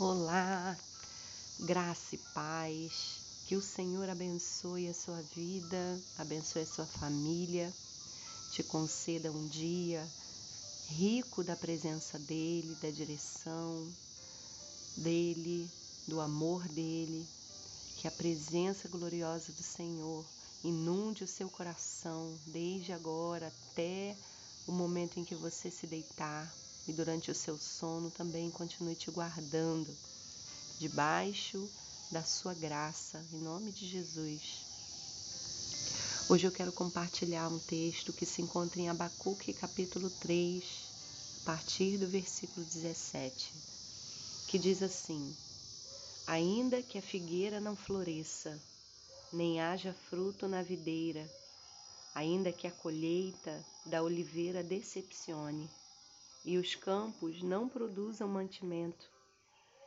Olá, graça e paz. Que o Senhor abençoe a sua vida, abençoe a sua família, te conceda um dia rico da presença dEle, da direção dEle, do amor dEle. Que a presença gloriosa do Senhor inunde o seu coração desde agora até o momento em que você se deitar e durante o seu sono também continue te guardando debaixo da sua graça, em nome de Jesus. Hoje eu quero compartilhar um texto que se encontra em Abacuque, capítulo 3, a partir do versículo 17, que diz assim: Ainda que a figueira não floresça, nem haja fruto na videira, ainda que a colheita da oliveira decepcione, e os campos não produzam mantimento,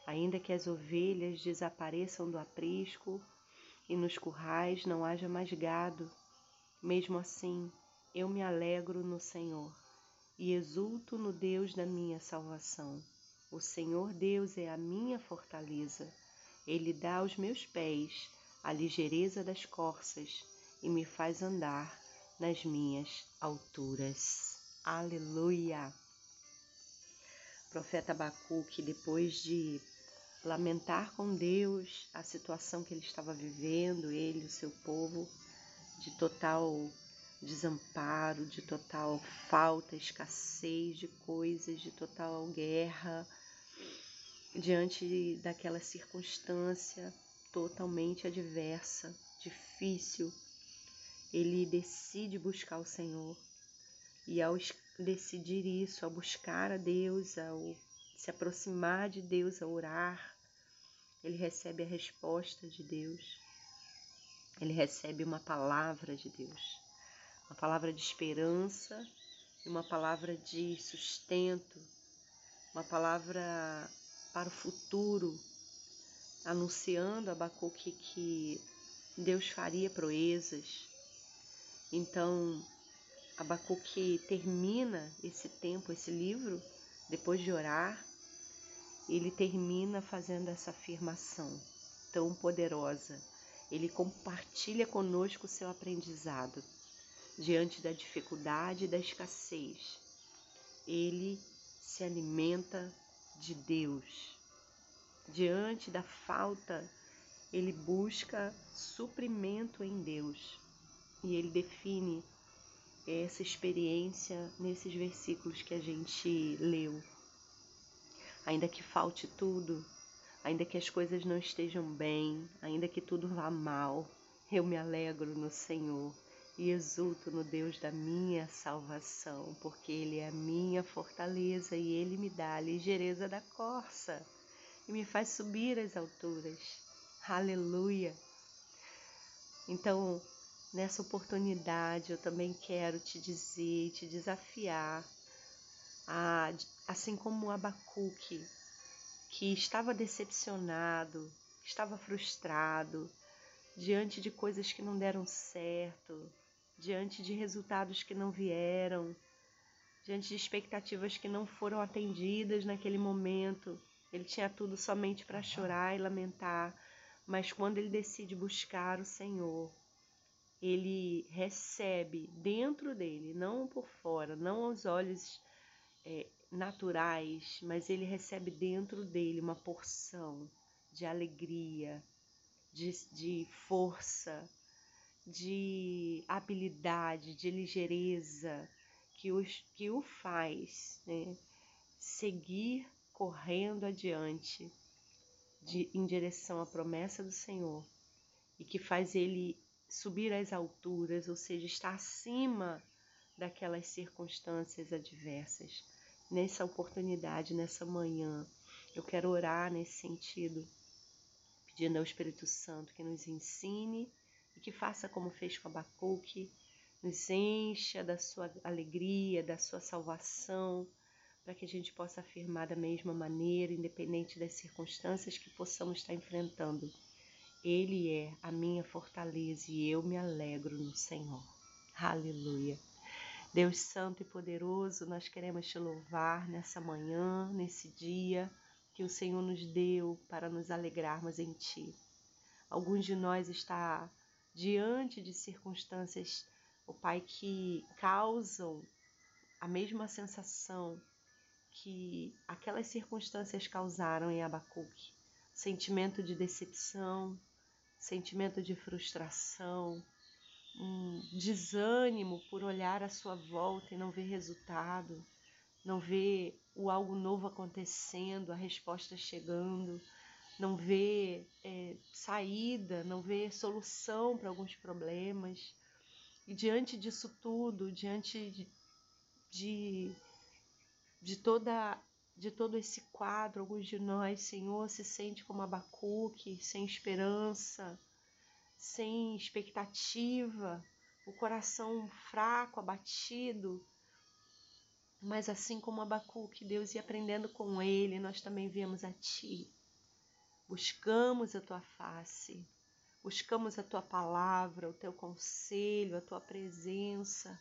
ainda que as ovelhas desapareçam do aprisco e nos currais não haja mais gado, mesmo assim eu me alegro no Senhor e exulto no Deus da minha salvação. O Senhor Deus é a minha fortaleza. Ele dá aos meus pés a ligeireza das corças e me faz andar nas minhas alturas. Aleluia! Profeta Abacuque, depois de lamentar com Deus a situação que ele estava vivendo, ele e o seu povo, de total desamparo, de total falta, escassez de coisas, de total guerra, diante daquela circunstância totalmente adversa, difícil, ele decide buscar o Senhor. E ao decidir isso, ao buscar a Deus, ao se aproximar de Deus, a orar, ele recebe a resposta de Deus. Ele recebe uma palavra de Deus, uma palavra de esperança e uma palavra de sustento, uma palavra para o futuro, anunciando a Abacuque que Deus faria proezas. Então, Abacuque termina esse tempo, esse livro, depois de orar, ele termina fazendo essa afirmação tão poderosa. Ele compartilha conosco o seu aprendizado diante da dificuldade e da escassez. Ele se alimenta de Deus. Diante da falta, ele busca suprimento em Deus. E ele define essa experiência nesses versículos que a gente leu. Ainda que falte tudo, ainda que as coisas não estejam bem, ainda que tudo vá mal, eu me alegro no Senhor e exulto no Deus da minha salvação, porque Ele é a minha fortaleza e Ele me dá a ligeireza da corça e me faz subir às alturas. Aleluia! Então, Nessa oportunidade, eu também quero te dizer, te desafiar, a, assim como o Abacuque, que estava decepcionado, estava frustrado, diante de coisas que não deram certo, diante de resultados que não vieram, diante de expectativas que não foram atendidas naquele momento. Ele tinha tudo somente para chorar e lamentar, mas quando ele decide buscar o Senhor, ele recebe dentro dele, não por fora, não aos olhos é, naturais, mas ele recebe dentro dele uma porção de alegria, de, de força, de habilidade, de ligeireza, que, os, que o faz né, seguir correndo adiante de, em direção à promessa do Senhor e que faz ele subir às alturas, ou seja, estar acima daquelas circunstâncias adversas. Nessa oportunidade, nessa manhã, eu quero orar nesse sentido, pedindo ao Espírito Santo que nos ensine e que faça como fez com Abacuque, nos encha da sua alegria, da sua salvação, para que a gente possa afirmar da mesma maneira, independente das circunstâncias que possamos estar enfrentando. Ele é a minha fortaleza e eu me alegro no Senhor. Aleluia. Deus Santo e Poderoso, nós queremos te louvar nessa manhã, nesse dia, que o Senhor nos deu para nos alegrarmos em Ti. Alguns de nós está diante de circunstâncias, o Pai, que causam a mesma sensação que aquelas circunstâncias causaram em Abacuque. Sentimento de decepção, sentimento de frustração, um desânimo por olhar à sua volta e não ver resultado, não ver o algo novo acontecendo, a resposta chegando, não ver é, saída, não ver solução para alguns problemas. E diante disso tudo, diante de, de, de, toda, de todo esse quadro, alguns de nós, Senhor, se sente como Abacuque, sem esperança, sem expectativa, o coração fraco, abatido. Mas assim como Abacuque, Deus ia aprendendo com ele, nós também viemos a Ti. Buscamos a Tua face, buscamos a Tua palavra, o Teu conselho, a Tua presença.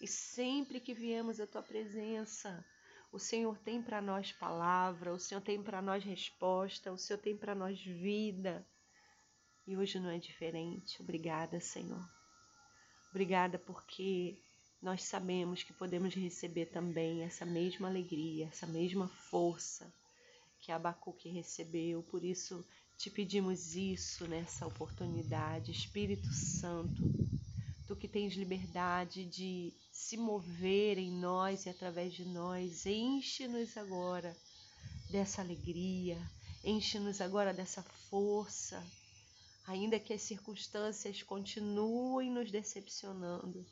E sempre que viemos a Tua presença, o Senhor tem para nós palavra, o Senhor tem para nós resposta, o Senhor tem para nós vida. E hoje não é diferente. Obrigada, Senhor. Obrigada porque nós sabemos que podemos receber também essa mesma alegria, essa mesma força que Abacuque recebeu. Por isso te pedimos isso nessa oportunidade, Espírito Santo. Tu que tens liberdade de se mover em nós e através de nós, enche-nos agora dessa alegria, enche-nos agora dessa força, ainda que as circunstâncias continuem nos decepcionando.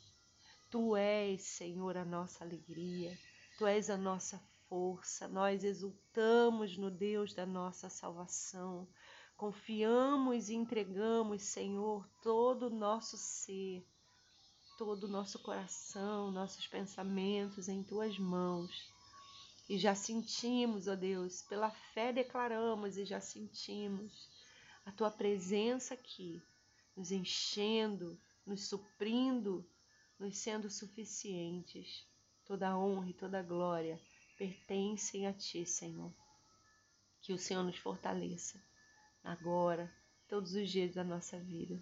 Tu és, Senhor, a nossa alegria, Tu és a nossa força, nós exultamos no Deus da nossa salvação, confiamos e entregamos, Senhor, todo o nosso ser, todo o nosso coração, nossos pensamentos em Tuas mãos. E já sentimos, ó Deus, pela fé declaramos e já sentimos a tua presença aqui, nos enchendo, nos suprindo, nos sendo suficientes. Toda a honra e toda a glória pertencem a ti, Senhor. Que o Senhor nos fortaleça agora, todos os dias da nossa vida.